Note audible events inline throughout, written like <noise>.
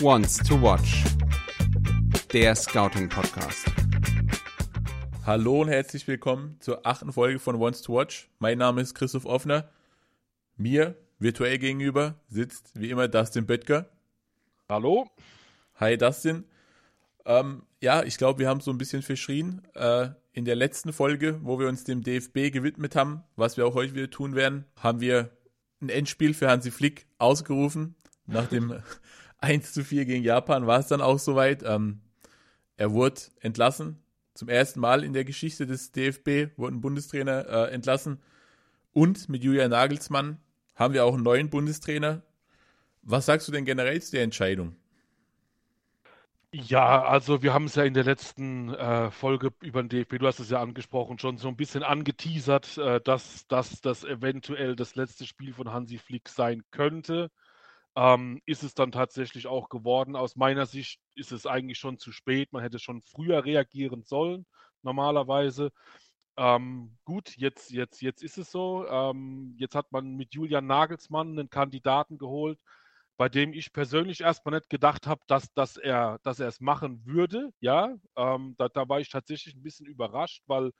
Wants to Watch. Der Scouting Podcast. Hallo und herzlich willkommen zur achten Folge von Wants to Watch. Mein Name ist Christoph Offner. Mir virtuell gegenüber sitzt wie immer Dustin Böttger. Hallo. Hi Dustin. Ähm, ja, ich glaube, wir haben so ein bisschen verschrien äh, in der letzten Folge, wo wir uns dem DFB gewidmet haben, was wir auch heute wieder tun werden, haben wir ein Endspiel für Hansi Flick ausgerufen. Nach dem <laughs> 1 zu 4 gegen Japan war es dann auch soweit. Ähm, er wurde entlassen. Zum ersten Mal in der Geschichte des DFB wurde ein Bundestrainer äh, entlassen. Und mit Julian Nagelsmann haben wir auch einen neuen Bundestrainer. Was sagst du denn generell zu der Entscheidung? Ja, also wir haben es ja in der letzten äh, Folge über den DFB, du hast es ja angesprochen, schon so ein bisschen angeteasert, äh, dass, dass das eventuell das letzte Spiel von Hansi Flick sein könnte. Ähm, ist es dann tatsächlich auch geworden. Aus meiner Sicht ist es eigentlich schon zu spät. Man hätte schon früher reagieren sollen, normalerweise. Ähm, gut, jetzt, jetzt, jetzt ist es so. Ähm, jetzt hat man mit Julian Nagelsmann einen Kandidaten geholt, bei dem ich persönlich erstmal nicht gedacht habe, dass, dass er dass er es machen würde. Ja, ähm, da, da, war ich tatsächlich ein bisschen überrascht, weil,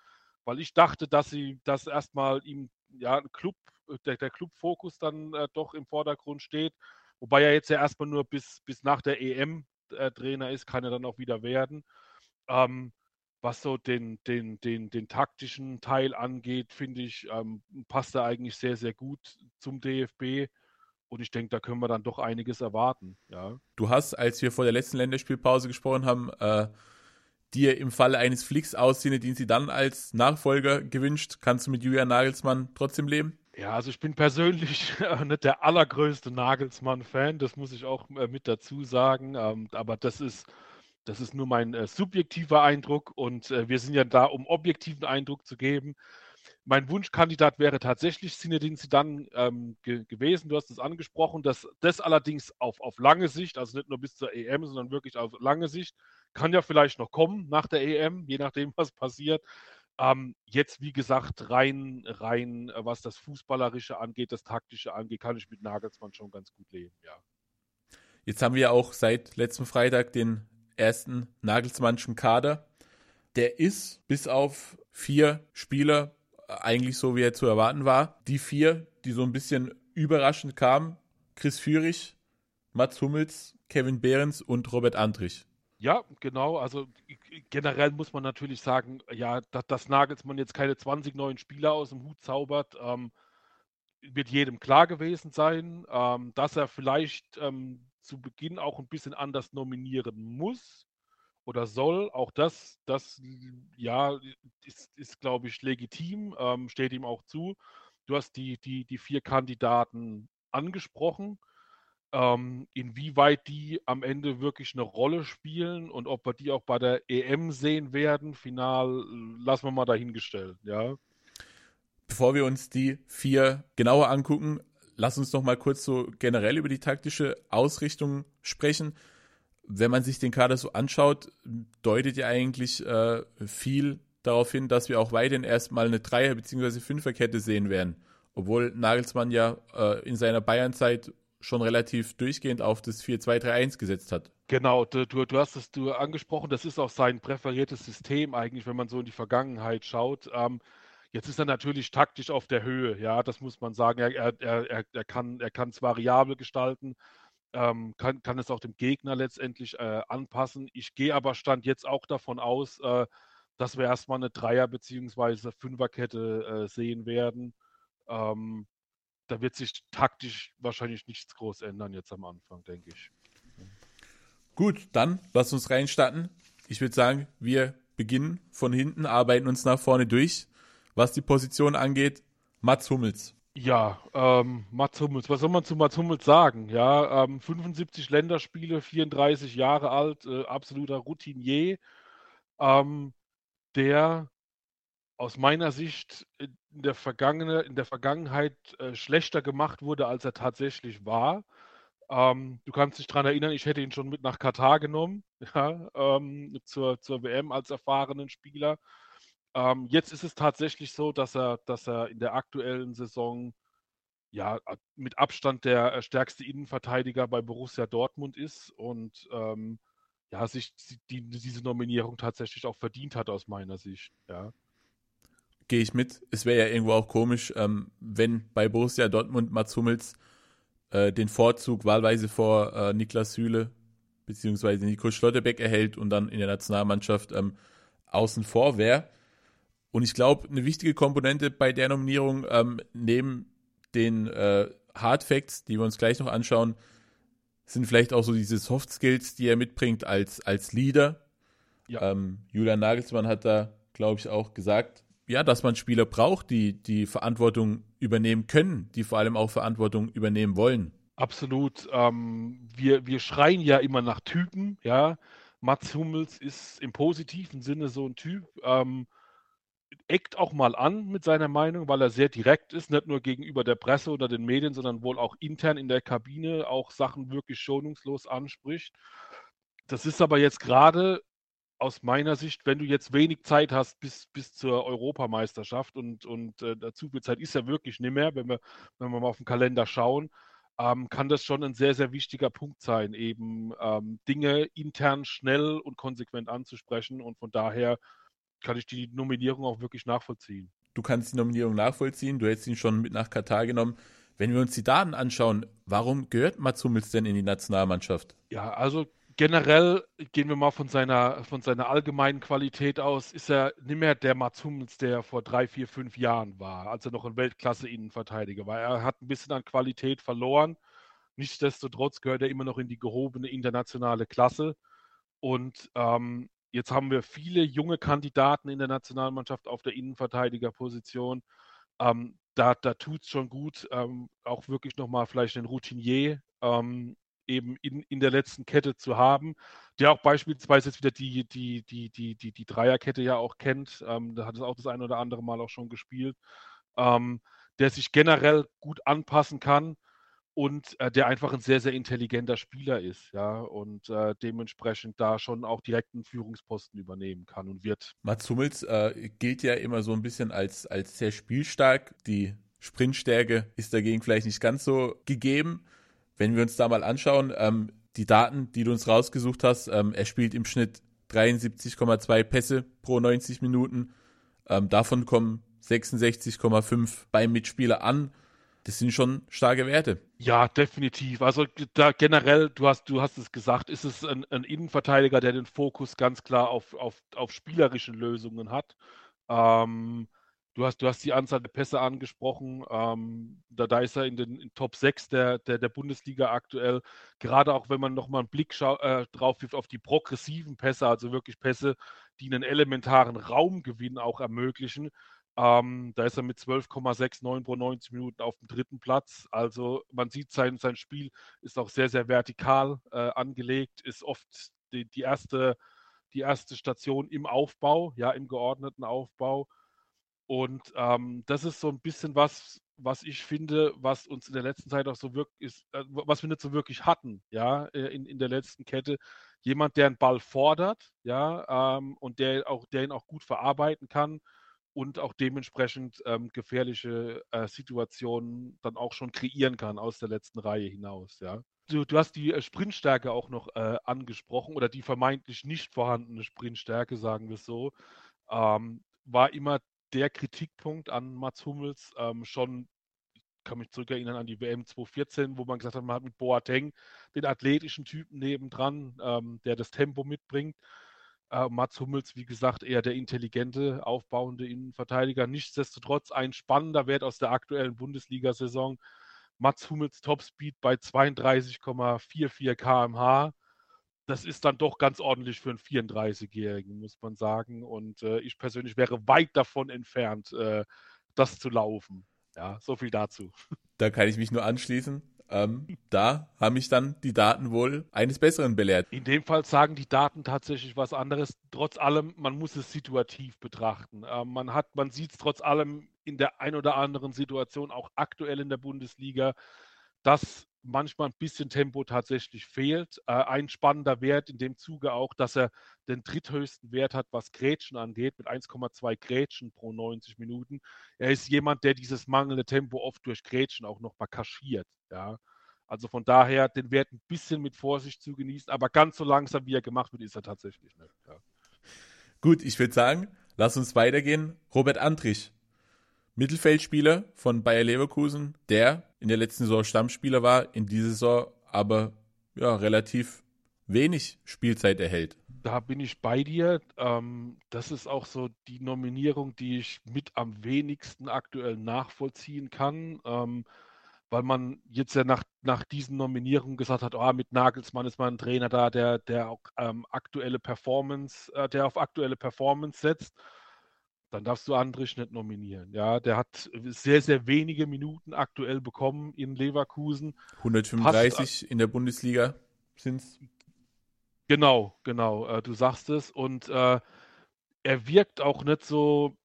weil ich dachte, dass sie dass erstmal ihm ja Club, der, der Clubfokus dann äh, doch im Vordergrund steht. Wobei er jetzt ja erstmal nur bis, bis nach der EM äh, Trainer ist, kann er dann auch wieder werden. Ähm, was so den, den, den, den taktischen Teil angeht, finde ich, ähm, passt er eigentlich sehr, sehr gut zum DFB. Und ich denke, da können wir dann doch einiges erwarten. Ja. Du hast, als wir vor der letzten Länderspielpause gesprochen haben, äh, dir im Falle eines Flicks aussehende, den sie dann als Nachfolger gewünscht. Kannst du mit Julian Nagelsmann trotzdem leben? Ja, also ich bin persönlich <laughs> äh, nicht der allergrößte Nagelsmann-Fan, das muss ich auch äh, mit dazu sagen. Ähm, aber das ist, das ist nur mein äh, subjektiver Eindruck und wir sind ja da, um objektiven Eindruck zu geben. Mein Wunschkandidat wäre tatsächlich Zinedine Zidane ähm, ge gewesen. Du hast es angesprochen. dass das allerdings auf, auf lange Sicht, also nicht nur bis zur EM, sondern wirklich auf lange Sicht, kann ja vielleicht noch kommen nach der EM, je nachdem, <laughs> was passiert. Ähm, jetzt, wie gesagt, rein, rein, äh, was das Fußballerische angeht, das Taktische angeht, kann ich mit Nagelsmann schon ganz gut leben, ja. Jetzt haben wir auch seit letztem Freitag den ersten Nagelsmannschen Kader. Der ist bis auf vier Spieler eigentlich so, wie er zu erwarten war. Die vier, die so ein bisschen überraschend kamen, Chris Führig, Mats Hummels, Kevin Behrens und Robert Andrich. Ja, genau. Also generell muss man natürlich sagen, ja, dass, dass Nagelsmann jetzt keine 20 neuen Spieler aus dem Hut zaubert, ähm, wird jedem klar gewesen sein, ähm, dass er vielleicht ähm, zu Beginn auch ein bisschen anders nominieren muss oder soll. Auch das, das ja, ist, ist glaube ich, legitim, ähm, steht ihm auch zu. Du hast die, die, die vier Kandidaten angesprochen. Ähm, inwieweit die am Ende wirklich eine Rolle spielen und ob wir die auch bei der EM sehen werden, final, lassen wir mal dahingestellt, ja. Bevor wir uns die vier genauer angucken, lass uns noch mal kurz so generell über die taktische Ausrichtung sprechen wenn man sich den Kader so anschaut, deutet ja eigentlich äh, viel darauf hin, dass wir auch weiterhin erstmal eine Dreier- bzw. Fünferkette sehen werden. Obwohl Nagelsmann ja äh, in seiner Bayernzeit schon relativ durchgehend auf das 4-2-3-1 gesetzt hat. Genau, du, du hast es du angesprochen, das ist auch sein präferiertes System eigentlich, wenn man so in die Vergangenheit schaut. Ähm, jetzt ist er natürlich taktisch auf der Höhe, ja, das muss man sagen. Er, er, er, er kann es variabel gestalten, ähm, kann, kann es auch dem Gegner letztendlich äh, anpassen. Ich gehe aber Stand jetzt auch davon aus, äh, dass wir erstmal eine Dreier- bzw. Fünferkette äh, sehen werden. Ähm, da wird sich taktisch wahrscheinlich nichts groß ändern jetzt am Anfang, denke ich. Gut, dann lass uns reinstarten. Ich würde sagen, wir beginnen von hinten, arbeiten uns nach vorne durch. Was die Position angeht, Mats Hummels. Ja, ähm, Mats Hummels, was soll man zu Mats Hummels sagen? Ja, ähm, 75 Länderspiele, 34 Jahre alt, äh, absoluter Routinier, ähm, der aus meiner Sicht in der, Vergangene, in der Vergangenheit äh, schlechter gemacht wurde, als er tatsächlich war. Ähm, du kannst dich daran erinnern, ich hätte ihn schon mit nach Katar genommen, <laughs> ja, ähm, zur, zur WM als erfahrenen Spieler. Ähm, jetzt ist es tatsächlich so, dass er, dass er in der aktuellen Saison ja mit Abstand der äh, stärkste Innenverteidiger bei Borussia Dortmund ist und ähm, ja, sich die, diese Nominierung tatsächlich auch verdient hat aus meiner Sicht. Ja. Gehe ich mit. Es wäre ja irgendwo auch komisch, ähm, wenn bei Borussia Dortmund Mats Hummels äh, den Vorzug wahlweise vor äh, Niklas Süle beziehungsweise Nico Schlotterbeck erhält und dann in der Nationalmannschaft ähm, außen vor wäre. Und ich glaube, eine wichtige Komponente bei der Nominierung ähm, neben den äh, Hard Facts, die wir uns gleich noch anschauen, sind vielleicht auch so diese Soft Skills, die er mitbringt als, als Leader. Ja. Ähm, Julian Nagelsmann hat da, glaube ich, auch gesagt, ja, dass man Spieler braucht, die die Verantwortung übernehmen können, die vor allem auch Verantwortung übernehmen wollen. Absolut. Ähm, wir, wir schreien ja immer nach Typen, ja. Mats Hummels ist im positiven Sinne so ein Typ. Ähm, eckt auch mal an mit seiner Meinung, weil er sehr direkt ist, nicht nur gegenüber der Presse oder den Medien, sondern wohl auch intern in der Kabine auch Sachen wirklich schonungslos anspricht. Das ist aber jetzt gerade aus meiner Sicht, wenn du jetzt wenig Zeit hast bis, bis zur Europameisterschaft und, und äh, dazu viel Zeit ist ja wirklich nicht mehr, wenn wir, wenn wir mal auf den Kalender schauen, ähm, kann das schon ein sehr, sehr wichtiger Punkt sein, eben ähm, Dinge intern schnell und konsequent anzusprechen. Und von daher kann ich die Nominierung auch wirklich nachvollziehen. Du kannst die Nominierung nachvollziehen, du hättest ihn schon mit nach Katar genommen. Wenn wir uns die Daten anschauen, warum gehört Mats Hummels denn in die Nationalmannschaft? Ja, also generell gehen wir mal von seiner, von seiner allgemeinen Qualität aus, ist er nicht mehr der Mats Hummels, der vor drei, vier, fünf Jahren war, als er noch ein Weltklasse-Innenverteidiger war. Er hat ein bisschen an Qualität verloren. Nichtsdestotrotz gehört er immer noch in die gehobene internationale Klasse. Und ähm, Jetzt haben wir viele junge Kandidaten in der Nationalmannschaft auf der Innenverteidigerposition. Ähm, da da tut es schon gut, ähm, auch wirklich nochmal vielleicht einen Routinier ähm, eben in, in der letzten Kette zu haben, der auch beispielsweise jetzt wieder die, die, die, die, die, die Dreierkette ja auch kennt. Ähm, da hat es auch das ein oder andere Mal auch schon gespielt. Ähm, der sich generell gut anpassen kann und äh, der einfach ein sehr, sehr intelligenter Spieler ist, ja, und äh, dementsprechend da schon auch direkt einen Führungsposten übernehmen kann und wird. Mats Hummels äh, gilt ja immer so ein bisschen als, als sehr spielstark. Die Sprintstärke ist dagegen vielleicht nicht ganz so gegeben. Wenn wir uns da mal anschauen, ähm, die Daten, die du uns rausgesucht hast, ähm, er spielt im Schnitt 73,2 Pässe pro 90 Minuten. Ähm, davon kommen 66,5 beim Mitspieler an das sind schon starke Werte. Ja, definitiv. Also da generell, du hast, du hast es gesagt, ist es ein, ein Innenverteidiger, der den Fokus ganz klar auf, auf, auf spielerischen Lösungen hat. Ähm, du, hast, du hast die Anzahl der Pässe angesprochen. Ähm, da, da ist er in den in Top 6 der, der, der Bundesliga aktuell. Gerade auch wenn man nochmal einen Blick äh, drauf wirft auf die progressiven Pässe, also wirklich Pässe, die einen elementaren Raumgewinn auch ermöglichen ähm, da ist er mit 12,69 pro 90 Minuten auf dem dritten Platz. Also man sieht, sein, sein Spiel ist auch sehr, sehr vertikal äh, angelegt, ist oft die, die, erste, die erste Station im Aufbau, ja, im geordneten Aufbau. Und ähm, das ist so ein bisschen was, was ich finde, was uns in der letzten Zeit auch so wirklich ist, äh, was wir nicht so wirklich hatten, ja, äh, in, in der letzten Kette. Jemand, der einen Ball fordert, ja, ähm, und der auch, der ihn auch gut verarbeiten kann und auch dementsprechend ähm, gefährliche äh, Situationen dann auch schon kreieren kann aus der letzten Reihe hinaus. Ja. Du, du hast die äh, Sprintstärke auch noch äh, angesprochen oder die vermeintlich nicht vorhandene Sprintstärke, sagen wir es so, ähm, war immer der Kritikpunkt an Mats Hummels ähm, schon ich kann mich zurückerinnern an die WM 2014, wo man gesagt hat, man hat mit Boateng den athletischen Typen nebendran, ähm, der das Tempo mitbringt. Äh, Mats Hummels, wie gesagt, eher der intelligente, aufbauende Innenverteidiger. Nichtsdestotrotz ein spannender Wert aus der aktuellen Bundesliga-Saison. Mats Hummels Topspeed bei 32,44 km/h. Das ist dann doch ganz ordentlich für einen 34-Jährigen, muss man sagen. Und äh, ich persönlich wäre weit davon entfernt, äh, das zu laufen. Ja, so viel dazu. Da kann ich mich nur anschließen. Ähm, da haben mich dann die Daten wohl eines Besseren belehrt. In dem Fall sagen die Daten tatsächlich was anderes. Trotz allem, man muss es situativ betrachten. Ähm, man hat, man sieht es trotz allem in der ein oder anderen Situation, auch aktuell in der Bundesliga, dass manchmal ein bisschen Tempo tatsächlich fehlt. Äh, ein spannender Wert in dem Zuge auch, dass er den dritthöchsten Wert hat, was Grätschen angeht, mit 1,2 Grätschen pro 90 Minuten. Er ist jemand, der dieses mangelnde Tempo oft durch Grätschen auch noch mal kaschiert. Ja. Also von daher den Wert ein bisschen mit Vorsicht zu genießen, aber ganz so langsam, wie er gemacht wird, ist er tatsächlich nicht. Ja. Gut, ich würde sagen, lass uns weitergehen. Robert Antrich, Mittelfeldspieler von Bayer Leverkusen, der in der letzten Saison Stammspieler war, in dieser Saison aber ja, relativ wenig Spielzeit erhält. Da bin ich bei dir. Ähm, das ist auch so die Nominierung, die ich mit am wenigsten aktuell nachvollziehen kann. Ähm, weil man jetzt ja nach, nach diesen Nominierungen gesagt hat, oh, mit Nagelsmann ist man ein Trainer da, der, der auch ähm, aktuelle Performance, äh, der auf aktuelle Performance setzt dann darfst du Andrich nicht nominieren. Ja, der hat sehr, sehr wenige Minuten aktuell bekommen in Leverkusen. 135 Passt, in der Bundesliga sind es. Genau, genau, äh, du sagst es. Und äh, er wirkt auch nicht so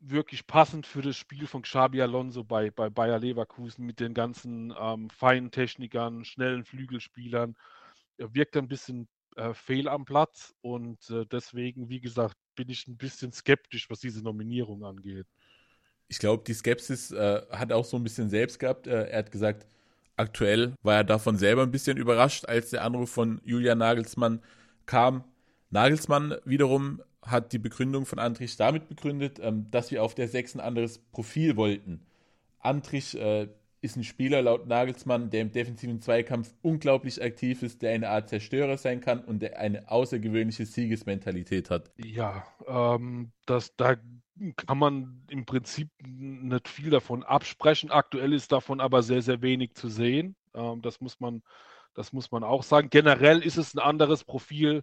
wirklich passend für das Spiel von Xabi Alonso bei, bei Bayer Leverkusen mit den ganzen ähm, feinen Technikern, schnellen Flügelspielern. Er wirkt ein bisschen äh, fehl am Platz und äh, deswegen, wie gesagt, bin ich ein bisschen skeptisch, was diese Nominierung angeht. Ich glaube, die Skepsis äh, hat auch so ein bisschen selbst gehabt. Äh, er hat gesagt, aktuell war er davon selber ein bisschen überrascht, als der Anruf von Julian Nagelsmann kam. Nagelsmann wiederum hat die Begründung von Antrich damit begründet, ähm, dass wir auf der 6 ein anderes Profil wollten. Antrich äh, ist ein Spieler laut Nagelsmann, der im defensiven Zweikampf unglaublich aktiv ist, der eine Art Zerstörer sein kann und der eine außergewöhnliche Siegesmentalität hat. Ja, ähm, das, da kann man im Prinzip nicht viel davon absprechen. Aktuell ist davon aber sehr, sehr wenig zu sehen. Ähm, das, muss man, das muss man auch sagen. Generell ist es ein anderes Profil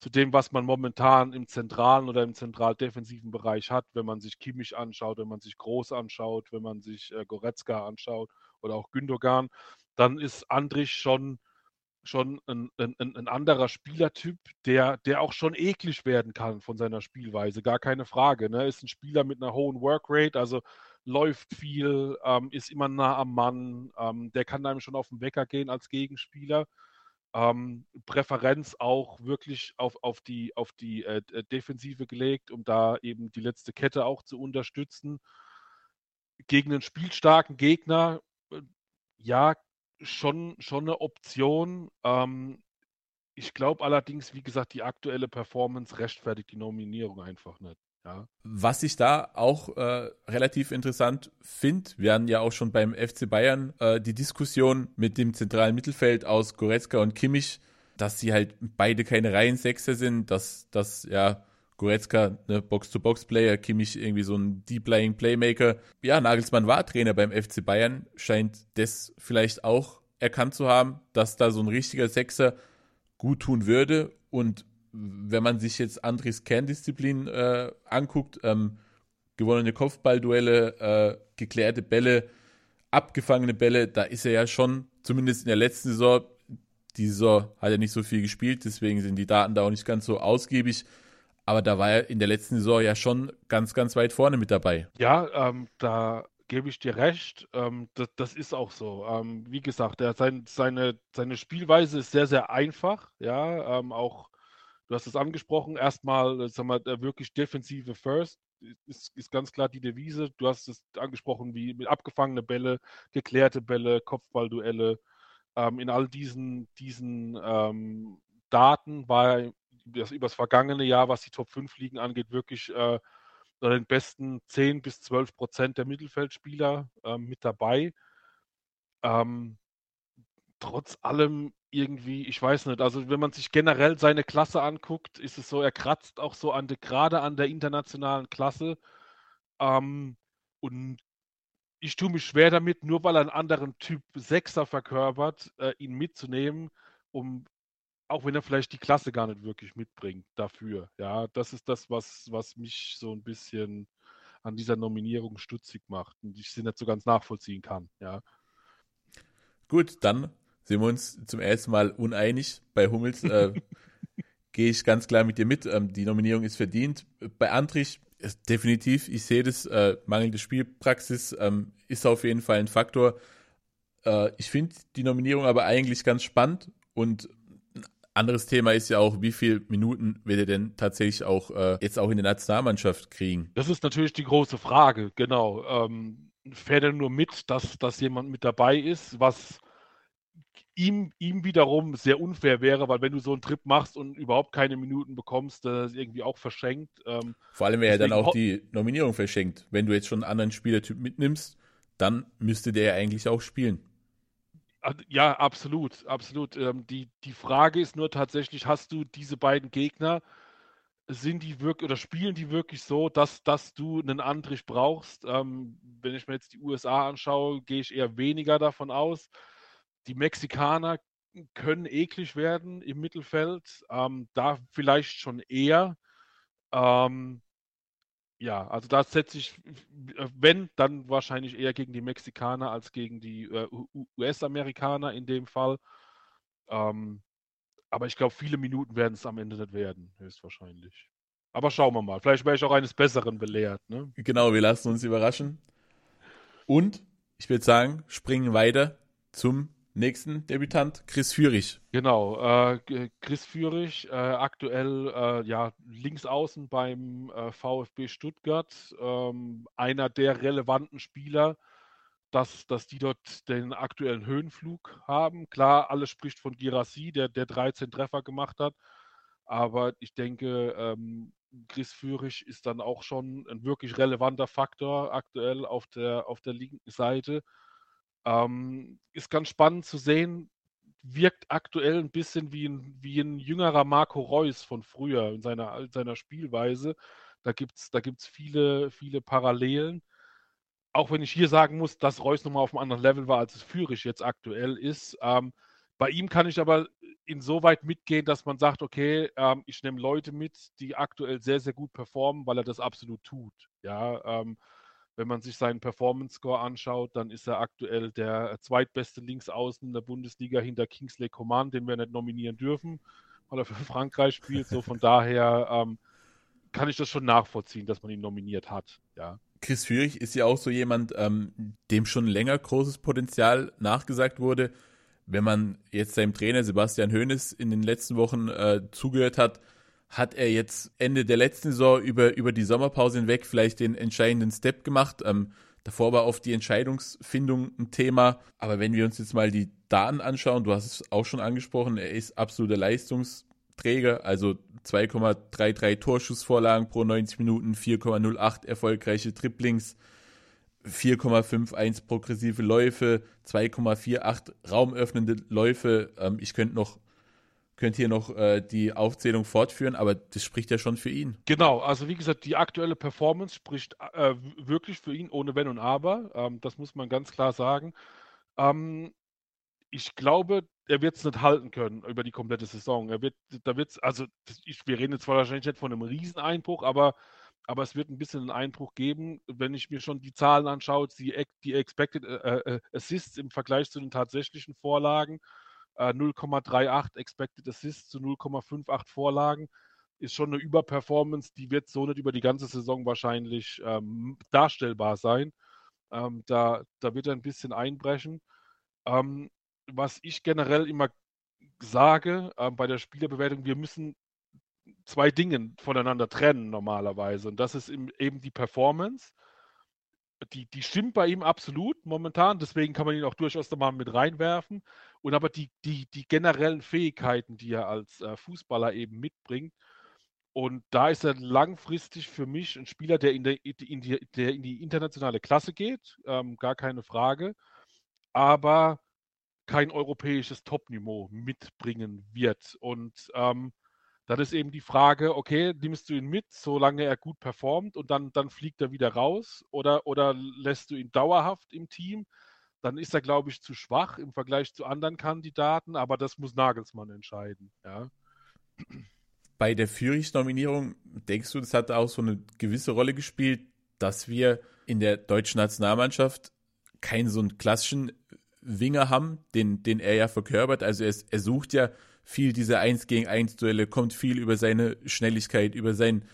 zu dem, was man momentan im zentralen oder im zentral-defensiven Bereich hat, wenn man sich Kimmich anschaut, wenn man sich Groß anschaut, wenn man sich äh, Goretzka anschaut oder auch Gündogan, dann ist Andrich schon, schon ein, ein, ein, anderer Spielertyp, der, der auch schon eklig werden kann von seiner Spielweise, gar keine Frage. Ne? Ist ein Spieler mit einer hohen Workrate, also läuft viel, ähm, ist immer nah am Mann, ähm, der kann einem schon auf den Wecker gehen als Gegenspieler ähm, Präferenz auch wirklich auf, auf die, auf die äh, äh, Defensive gelegt, um da eben die letzte Kette auch zu unterstützen. Gegen einen spielstarken Gegner, äh, ja, schon, schon eine Option. Ähm, ich glaube allerdings, wie gesagt, die aktuelle Performance rechtfertigt die Nominierung einfach nicht. Ja. Was ich da auch äh, relativ interessant finde, wir hatten ja auch schon beim FC Bayern äh, die Diskussion mit dem zentralen Mittelfeld aus Goretzka und Kimmich, dass sie halt beide keine Reihensechser sind, dass, dass ja Goretzka eine Box-to-Box-Player, Kimmich irgendwie so ein Deep-Lying Playmaker. Ja, Nagelsmann war Trainer beim FC Bayern, scheint das vielleicht auch erkannt zu haben, dass da so ein richtiger Sechser gut tun würde und wenn man sich jetzt Andris Kerndisziplin äh, anguckt, ähm, gewonnene Kopfballduelle, äh, geklärte Bälle, abgefangene Bälle, da ist er ja schon, zumindest in der letzten Saison, die Saison hat er nicht so viel gespielt, deswegen sind die Daten da auch nicht ganz so ausgiebig. Aber da war er in der letzten Saison ja schon ganz, ganz weit vorne mit dabei. Ja, ähm, da gebe ich dir recht. Ähm, das, das, ist auch so. Ähm, wie gesagt, er, sein, seine, seine Spielweise ist sehr, sehr einfach. Ja, ähm, auch Du hast es angesprochen, erstmal, äh, sagen wir, wirklich defensive First ist, ist ganz klar die Devise. Du hast es angesprochen, wie mit abgefangene Bälle, geklärte Bälle, Kopfballduelle. Ähm, in all diesen, diesen ähm, Daten war das über das vergangene Jahr, was die Top 5 Ligen angeht, wirklich äh, den besten 10 bis 12 Prozent der Mittelfeldspieler äh, mit dabei. Ähm, trotz allem irgendwie, ich weiß nicht, also wenn man sich generell seine Klasse anguckt, ist es so, er kratzt auch so an de, gerade an der internationalen Klasse. Ähm, und ich tue mich schwer damit, nur weil er einen anderen Typ Sechser verkörpert, äh, ihn mitzunehmen, um auch wenn er vielleicht die Klasse gar nicht wirklich mitbringt dafür. Ja, das ist das, was, was mich so ein bisschen an dieser Nominierung stutzig macht und ich sie nicht so ganz nachvollziehen kann. Ja. Gut, dann sind wir uns zum ersten Mal uneinig. Bei Hummels äh, <laughs> gehe ich ganz klar mit dir mit. Ähm, die Nominierung ist verdient. Bei Antrich ist definitiv, ich sehe das, äh, mangelnde Spielpraxis ähm, ist auf jeden Fall ein Faktor. Äh, ich finde die Nominierung aber eigentlich ganz spannend und ein anderes Thema ist ja auch, wie viele Minuten wird er denn tatsächlich auch äh, jetzt auch in der Nationalmannschaft kriegen? Das ist natürlich die große Frage, genau. Ähm, fährt er nur mit, dass, dass jemand mit dabei ist, was ihm, ihm wiederum sehr unfair wäre, weil wenn du so einen Trip machst und überhaupt keine Minuten bekommst, das ist irgendwie auch verschenkt. Ähm, Vor allem wäre ja dann auch die Nominierung verschenkt. Wenn du jetzt schon einen anderen Spielertyp mitnimmst, dann müsste der ja eigentlich auch spielen. Ja, absolut, absolut. Ähm, die, die Frage ist nur tatsächlich, hast du diese beiden Gegner, sind die wirklich oder spielen die wirklich so, dass, dass du einen Andrich brauchst? Ähm, wenn ich mir jetzt die USA anschaue, gehe ich eher weniger davon aus. Die Mexikaner können eklig werden im Mittelfeld, ähm, da vielleicht schon eher. Ähm, ja, also da setze ich, äh, wenn, dann wahrscheinlich eher gegen die Mexikaner als gegen die äh, US-Amerikaner in dem Fall. Ähm, aber ich glaube, viele Minuten werden es am Ende nicht werden, höchstwahrscheinlich. Aber schauen wir mal. Vielleicht wäre ich auch eines Besseren belehrt. Ne? Genau, wir lassen uns überraschen. Und ich würde sagen, springen weiter zum nächsten Debütant, Chris Führig. Genau, äh, Chris Führig, äh, aktuell äh, ja, links außen beim äh, VfB Stuttgart, ähm, einer der relevanten Spieler, dass, dass die dort den aktuellen Höhenflug haben. Klar, alles spricht von Girassi, der, der 13 Treffer gemacht hat, aber ich denke, ähm, Chris Führig ist dann auch schon ein wirklich relevanter Faktor aktuell auf der, auf der linken Seite. Ähm, ist ganz spannend zu sehen, wirkt aktuell ein bisschen wie ein, wie ein jüngerer Marco Reus von früher in seiner, in seiner Spielweise. Da gibt es da gibt's viele, viele Parallelen. Auch wenn ich hier sagen muss, dass Reus nochmal auf einem anderen Level war, als es Führig jetzt aktuell ist. Ähm, bei ihm kann ich aber insoweit mitgehen, dass man sagt, okay, ähm, ich nehme Leute mit, die aktuell sehr, sehr gut performen, weil er das absolut tut. Ja, ähm, wenn man sich seinen Performance-Score anschaut, dann ist er aktuell der zweitbeste Linksaußen der Bundesliga hinter Kingsley Coman, den wir nicht nominieren dürfen, weil er für <laughs> Frankreich spielt. So von daher ähm, kann ich das schon nachvollziehen, dass man ihn nominiert hat. Ja. Chris Führig ist ja auch so jemand, ähm, dem schon länger großes Potenzial nachgesagt wurde. Wenn man jetzt seinem Trainer Sebastian Hoeneß in den letzten Wochen äh, zugehört hat, hat er jetzt Ende der letzten Saison über, über die Sommerpause hinweg vielleicht den entscheidenden Step gemacht. Ähm, davor war oft die Entscheidungsfindung ein Thema. Aber wenn wir uns jetzt mal die Daten anschauen, du hast es auch schon angesprochen, er ist absoluter Leistungsträger, also 2,33 Torschussvorlagen pro 90 Minuten, 4,08 erfolgreiche Triplings, 4,51 progressive Läufe, 2,48 raumöffnende Läufe. Ähm, ich könnte noch könnt hier noch äh, die Aufzählung fortführen, aber das spricht ja schon für ihn. Genau, also wie gesagt, die aktuelle Performance spricht äh, wirklich für ihn, ohne Wenn und Aber. Ähm, das muss man ganz klar sagen. Ähm, ich glaube, er wird es nicht halten können über die komplette Saison. Er wird, da wird's, also ich, wir reden jetzt zwar wahrscheinlich nicht von einem Rieseneinbruch, aber, aber es wird ein bisschen einen Einbruch geben, wenn ich mir schon die Zahlen anschaue, die, die Expected äh, äh Assists im Vergleich zu den tatsächlichen Vorlagen 0,38 äh, Expected Assists zu 0,58 Vorlagen ist schon eine Überperformance, die wird so nicht über die ganze Saison wahrscheinlich ähm, darstellbar sein. Ähm, da, da wird er ein bisschen einbrechen. Ähm, was ich generell immer sage äh, bei der Spielerbewertung, wir müssen zwei Dinge voneinander trennen normalerweise. Und das ist eben die Performance. Die, die stimmt bei ihm absolut momentan, deswegen kann man ihn auch durchaus da mal mit reinwerfen und aber die, die, die generellen Fähigkeiten, die er als äh, Fußballer eben mitbringt. Und da ist er langfristig für mich ein Spieler, der in, der, in, die, der in die internationale Klasse geht, ähm, gar keine Frage, aber kein europäisches Top-Niveau mitbringen wird. Und ähm, dann ist eben die Frage, okay, nimmst du ihn mit, solange er gut performt und dann, dann fliegt er wieder raus oder, oder lässt du ihn dauerhaft im Team? Dann ist er, glaube ich, zu schwach im Vergleich zu anderen Kandidaten, aber das muss Nagelsmann entscheiden. Ja. Bei der Führungsnominierung, denkst du, das hat auch so eine gewisse Rolle gespielt, dass wir in der deutschen Nationalmannschaft keinen so einen klassischen Winger haben, den, den er ja verkörpert. Also er, er sucht ja viel diese 1 gegen 1 Duelle, kommt viel über seine Schnelligkeit, über, sein,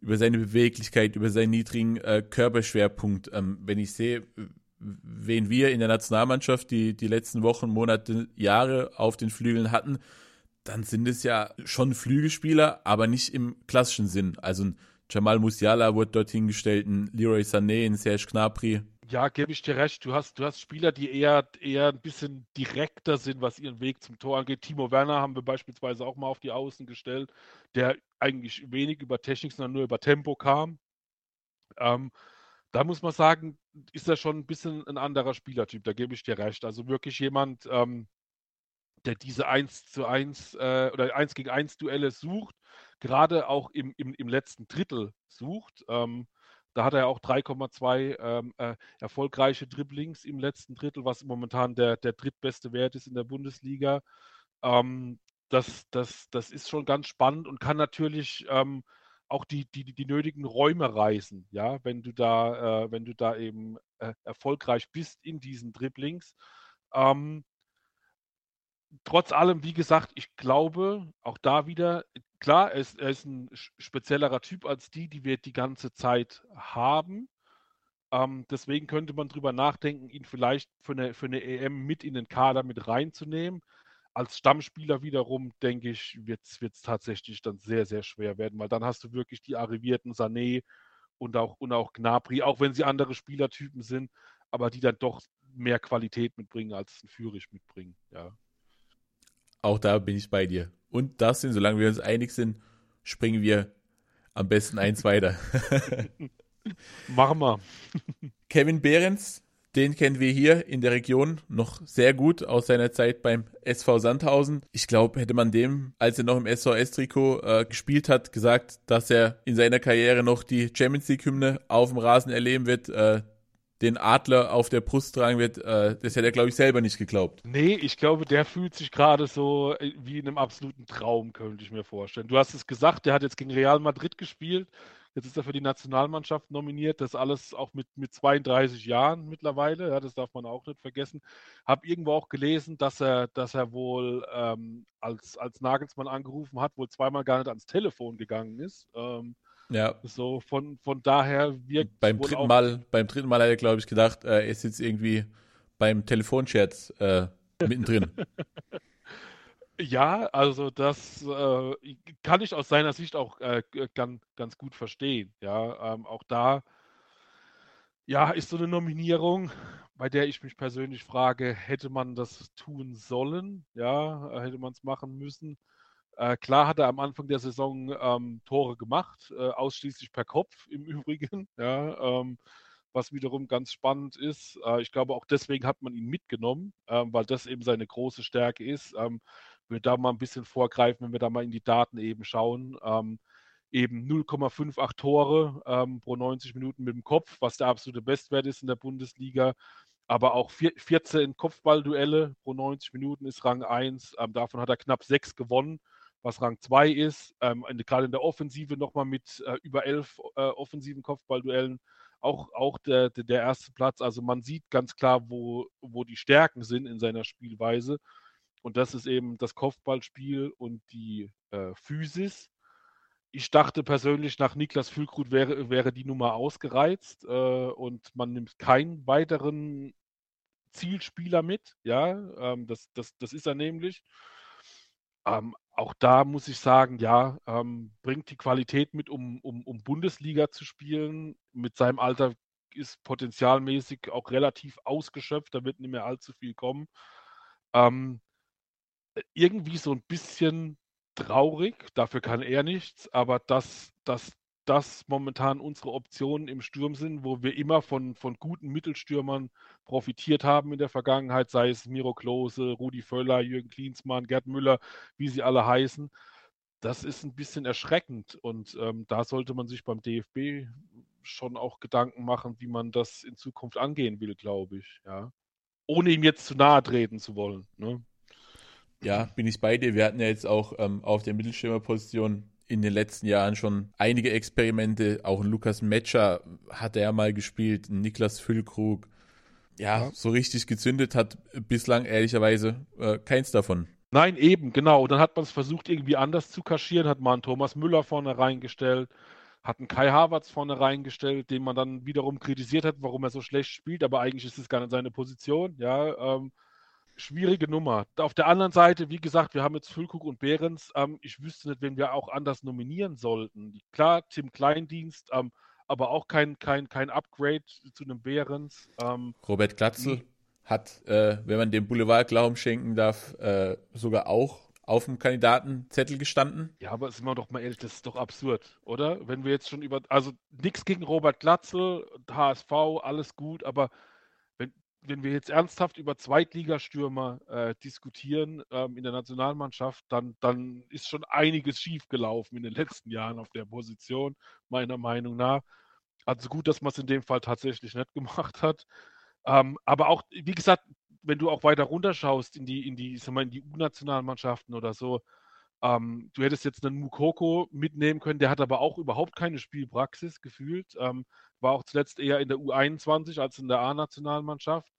über seine Beweglichkeit, über seinen niedrigen äh, Körperschwerpunkt. Ähm, wenn ich sehe, wen wir in der Nationalmannschaft die, die letzten Wochen, Monate, Jahre auf den Flügeln hatten, dann sind es ja schon Flügelspieler, aber nicht im klassischen Sinn. Also ein Jamal Musiala wurde dorthin gestellt, ein Leroy Sané, ein Serge Gnabry. Ja, gebe ich dir recht. Du hast, du hast Spieler, die eher, eher ein bisschen direkter sind, was ihren Weg zum Tor angeht. Timo Werner haben wir beispielsweise auch mal auf die Außen gestellt, der eigentlich wenig über Technik, sondern nur über Tempo kam. Ähm, da muss man sagen, ist er schon ein bisschen ein anderer Spielertyp, da gebe ich dir recht. Also wirklich jemand, ähm, der diese 1 zu 1 äh, oder 1 gegen 1 Duelle sucht, gerade auch im, im, im letzten Drittel sucht. Ähm, da hat er auch 3,2 ähm, äh, erfolgreiche Dribblings im letzten Drittel, was momentan der, der drittbeste Wert ist in der Bundesliga. Ähm, das, das, das ist schon ganz spannend und kann natürlich ähm, auch die, die, die nötigen Räume reißen, ja, wenn du da, äh, wenn du da eben äh, erfolgreich bist in diesen Dribblings. Ähm, trotz allem, wie gesagt, ich glaube, auch da wieder, klar, er ist, er ist ein speziellerer Typ als die, die wir die ganze Zeit haben. Ähm, deswegen könnte man drüber nachdenken, ihn vielleicht für eine, für eine EM mit in den Kader mit reinzunehmen. Als Stammspieler wiederum, denke ich, wird es tatsächlich dann sehr, sehr schwer werden, weil dann hast du wirklich die arrivierten Sané und auch, und auch Gnabry, auch wenn sie andere Spielertypen sind, aber die dann doch mehr Qualität mitbringen, als ein Führig mitbringen. Ja. Auch da bin ich bei dir. Und das sind, solange wir uns einig sind, springen wir am besten eins weiter. <laughs> Machen wir. Kevin Behrens, den kennen wir hier in der Region noch sehr gut aus seiner Zeit beim SV Sandhausen. Ich glaube, hätte man dem, als er noch im SVS-Trikot äh, gespielt hat, gesagt, dass er in seiner Karriere noch die Champions League-Hymne auf dem Rasen erleben wird, äh, den Adler auf der Brust tragen wird, äh, das hätte er, glaube ich, selber nicht geglaubt. Nee, ich glaube, der fühlt sich gerade so äh, wie in einem absoluten Traum, könnte ich mir vorstellen. Du hast es gesagt, der hat jetzt gegen Real Madrid gespielt. Jetzt ist er für die Nationalmannschaft nominiert. Das alles auch mit, mit 32 Jahren mittlerweile. Ja, das darf man auch nicht vergessen. Habe irgendwo auch gelesen, dass er, dass er wohl ähm, als, als Nagelsmann angerufen hat, wohl zweimal gar nicht ans Telefon gegangen ist. Ähm, ja. So von, von daher wirkt beim dritten Mal, beim dritten Mal hat er, glaube ich, gedacht, äh, er ist jetzt irgendwie beim Telefonscherz äh, mittendrin. <laughs> ja, also das äh, kann ich aus seiner Sicht auch äh, ganz, ganz gut verstehen. Ja, ähm, auch da ja, ist so eine Nominierung, bei der ich mich persönlich frage, hätte man das tun sollen? Ja, hätte man es machen müssen? Äh, klar hat er am Anfang der Saison ähm, Tore gemacht, äh, ausschließlich per Kopf im <laughs> Übrigen, ja, ähm, was wiederum ganz spannend ist. Äh, ich glaube, auch deswegen hat man ihn mitgenommen, ähm, weil das eben seine große Stärke ist. Ähm, würde da mal ein bisschen vorgreifen, wenn wir da mal in die Daten eben schauen. Ähm, eben 0,58 Tore ähm, pro 90 Minuten mit dem Kopf, was der absolute Bestwert ist in der Bundesliga aber auch 14 Kopfballduelle pro 90 Minuten ist Rang 1. Ähm, davon hat er knapp 6 gewonnen was Rang 2 ist. Ähm, gerade in der Offensive nochmal mit äh, über elf äh, offensiven Kopfballduellen auch, auch der, der, der, erste Platz. Also man sieht ganz klar, wo, wo die Stärken sind in seiner Spielweise. Und das ist eben das Kopfballspiel und die äh, Physis. Ich dachte persönlich, nach Niklas Füllkrug wäre, wäre die Nummer ausgereizt äh, und man nimmt keinen weiteren Zielspieler mit. Ja, ähm, das, das, das ist er nämlich. Ähm, auch da muss ich sagen, ja, ähm, bringt die Qualität mit, um, um, um Bundesliga zu spielen. Mit seinem Alter ist potenzialmäßig auch relativ ausgeschöpft, da wird nicht mehr allzu viel kommen. Ähm, irgendwie so ein bisschen traurig, dafür kann er nichts, aber dass, dass das momentan unsere Optionen im Sturm sind, wo wir immer von, von guten Mittelstürmern profitiert haben in der Vergangenheit, sei es Miro Klose, Rudi Völler, Jürgen Klinsmann, Gerd Müller, wie sie alle heißen. Das ist ein bisschen erschreckend und ähm, da sollte man sich beim DFB schon auch Gedanken machen, wie man das in Zukunft angehen will, glaube ich. Ja. Ohne ihm jetzt zu nahe treten zu wollen. Ne? Ja, bin ich bei dir. Wir hatten ja jetzt auch ähm, auf der Mittelstürmerposition in den letzten Jahren schon einige Experimente. Auch ein Lukas Metscher hat er mal gespielt, ein Niklas Füllkrug. Ja, ja, so richtig gezündet hat bislang ehrlicherweise äh, keins davon. Nein, eben, genau. Und dann hat man es versucht, irgendwie anders zu kaschieren, hat mal einen Thomas Müller vorne reingestellt, hatten Kai Havertz vorne reingestellt, den man dann wiederum kritisiert hat, warum er so schlecht spielt, aber eigentlich ist es gar nicht seine Position. Ja, ähm, schwierige Nummer. Auf der anderen Seite, wie gesagt, wir haben jetzt Füllkrug und Behrens. Ähm, ich wüsste nicht, wenn wir auch anders nominieren sollten. Klar, Tim Kleindienst, ähm, aber auch kein, kein, kein Upgrade zu einem Behrens. Ähm, Robert Glatzel hat, äh, wenn man dem Boulevard Glauben schenken darf, äh, sogar auch auf dem Kandidatenzettel gestanden. Ja, aber sind wir doch mal ehrlich, das ist doch absurd, oder? Wenn wir jetzt schon über, also nichts gegen Robert Glatzel, HSV, alles gut, aber wenn, wir jetzt ernsthaft über Zweitligastürmer äh, diskutieren ähm, in der Nationalmannschaft, dann, dann ist schon einiges schiefgelaufen in den letzten Jahren auf der Position, meiner Meinung nach. Also gut, dass man es in dem Fall tatsächlich nicht gemacht hat. Ähm, aber auch, wie gesagt, wenn du auch weiter runterschaust in die, in die, sag mal, in die U-Nationalmannschaften oder so, ähm, du hättest jetzt einen Mukoko mitnehmen können, der hat aber auch überhaupt keine Spielpraxis gefühlt. Ähm, war auch zuletzt eher in der U21 als in der A-Nationalmannschaft.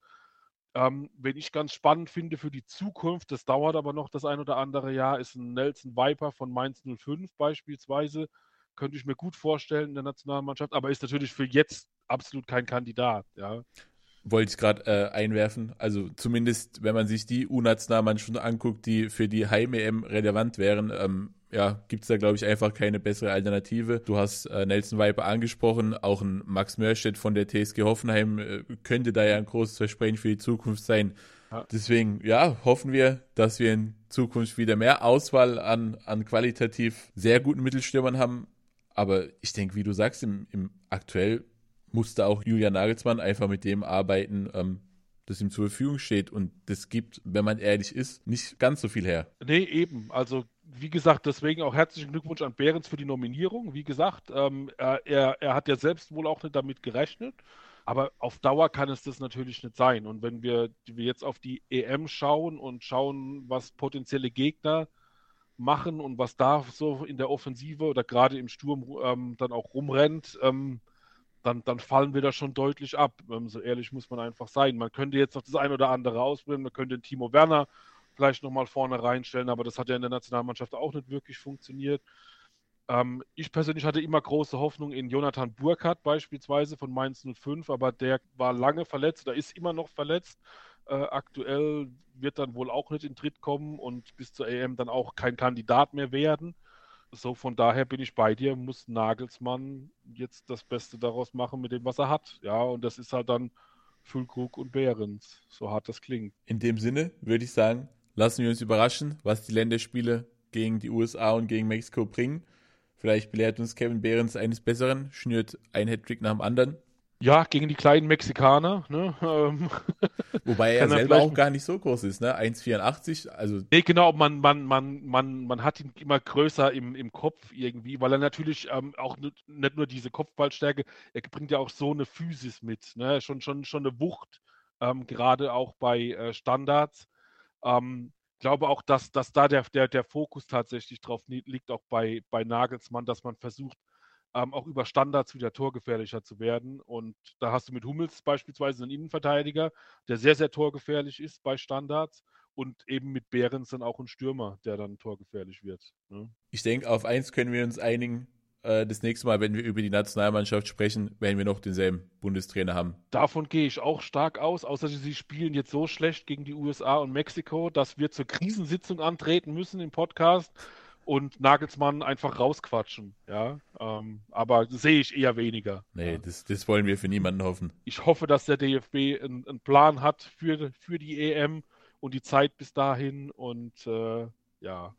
Ähm, wenn ich ganz spannend finde für die Zukunft, das dauert aber noch das ein oder andere Jahr, ist ein Nelson Viper von Mainz 05 beispielsweise. Könnte ich mir gut vorstellen in der Nationalmannschaft, aber ist natürlich für jetzt absolut kein Kandidat. Ja wollte ich gerade äh, einwerfen. Also zumindest, wenn man sich die U-Nationalmannschaften anguckt, die für die Heim-EM relevant wären, ähm, ja, gibt es da, glaube ich, einfach keine bessere Alternative. Du hast äh, Nelson Viper angesprochen, auch ein Max Mörstedt von der TSG Hoffenheim äh, könnte da ja ein großes Versprechen für die Zukunft sein. Deswegen, ja, hoffen wir, dass wir in Zukunft wieder mehr Auswahl an, an qualitativ sehr guten Mittelstürmern haben. Aber ich denke, wie du sagst, im, im aktuell musste auch Julian Nagelsmann einfach mit dem arbeiten, ähm, das ihm zur Verfügung steht. Und das gibt, wenn man ehrlich ist, nicht ganz so viel her. Nee, eben. Also, wie gesagt, deswegen auch herzlichen Glückwunsch an Behrens für die Nominierung. Wie gesagt, ähm, er, er hat ja selbst wohl auch nicht damit gerechnet. Aber auf Dauer kann es das natürlich nicht sein. Und wenn wir, wir jetzt auf die EM schauen und schauen, was potenzielle Gegner machen und was da so in der Offensive oder gerade im Sturm ähm, dann auch rumrennt, ähm, dann, dann fallen wir da schon deutlich ab. Ähm, so ehrlich muss man einfach sein. Man könnte jetzt noch das ein oder andere ausprobieren. Man könnte den Timo Werner vielleicht nochmal vorne reinstellen, aber das hat ja in der Nationalmannschaft auch nicht wirklich funktioniert. Ähm, ich persönlich hatte immer große Hoffnung in Jonathan Burkhardt beispielsweise von Mainz 05, aber der war lange verletzt oder ist immer noch verletzt. Äh, aktuell wird dann wohl auch nicht in Tritt kommen und bis zur EM dann auch kein Kandidat mehr werden. So, von daher bin ich bei dir, muss Nagelsmann jetzt das Beste daraus machen mit dem, was er hat. Ja, und das ist halt dann Füllkrug und Behrens, so hart das klingt. In dem Sinne würde ich sagen, lassen wir uns überraschen, was die Länderspiele gegen die USA und gegen Mexiko bringen. Vielleicht belehrt uns Kevin Behrens eines Besseren, schnürt ein Hattrick nach dem anderen. Ja, gegen die kleinen Mexikaner. Ne? Ähm, <laughs> Wobei er selber auch gar nicht so groß ist, ne? 1,84. Also nee, genau, man, man, man, man, man hat ihn immer größer im, im Kopf irgendwie, weil er natürlich ähm, auch nicht nur diese Kopfballstärke, er bringt ja auch so eine Physis mit, ne? schon, schon, schon eine Wucht, ähm, gerade auch bei äh, Standards. Ähm, glaube auch, dass, dass da der, der, der Fokus tatsächlich drauf liegt, auch bei, bei Nagelsmann, dass man versucht, ähm, auch über Standards wieder torgefährlicher zu werden. Und da hast du mit Hummels beispielsweise einen Innenverteidiger, der sehr, sehr torgefährlich ist bei Standards und eben mit Behrens dann auch ein Stürmer, der dann torgefährlich wird. Ne? Ich denke, auf eins können wir uns einigen. Äh, das nächste Mal, wenn wir über die Nationalmannschaft sprechen, werden wir noch denselben Bundestrainer haben. Davon gehe ich auch stark aus, außer sie spielen jetzt so schlecht gegen die USA und Mexiko, dass wir zur Krisensitzung antreten müssen im Podcast und Nagelsmann einfach rausquatschen. Ja, ähm, aber sehe ich eher weniger. Nee, ja. das, das wollen wir für niemanden hoffen. Ich hoffe, dass der DFB einen, einen Plan hat für, für die EM und die Zeit bis dahin und äh, ja,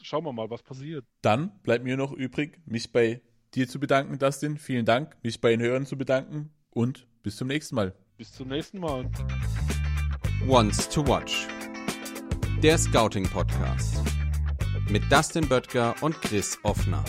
schauen wir mal, was passiert. Dann bleibt mir noch übrig, mich bei dir zu bedanken, Dustin. Vielen Dank, mich bei den Hörern zu bedanken und bis zum nächsten Mal. Bis zum nächsten Mal. Once to Watch. Der Scouting Podcast mit Dustin Böttger und Chris Offner.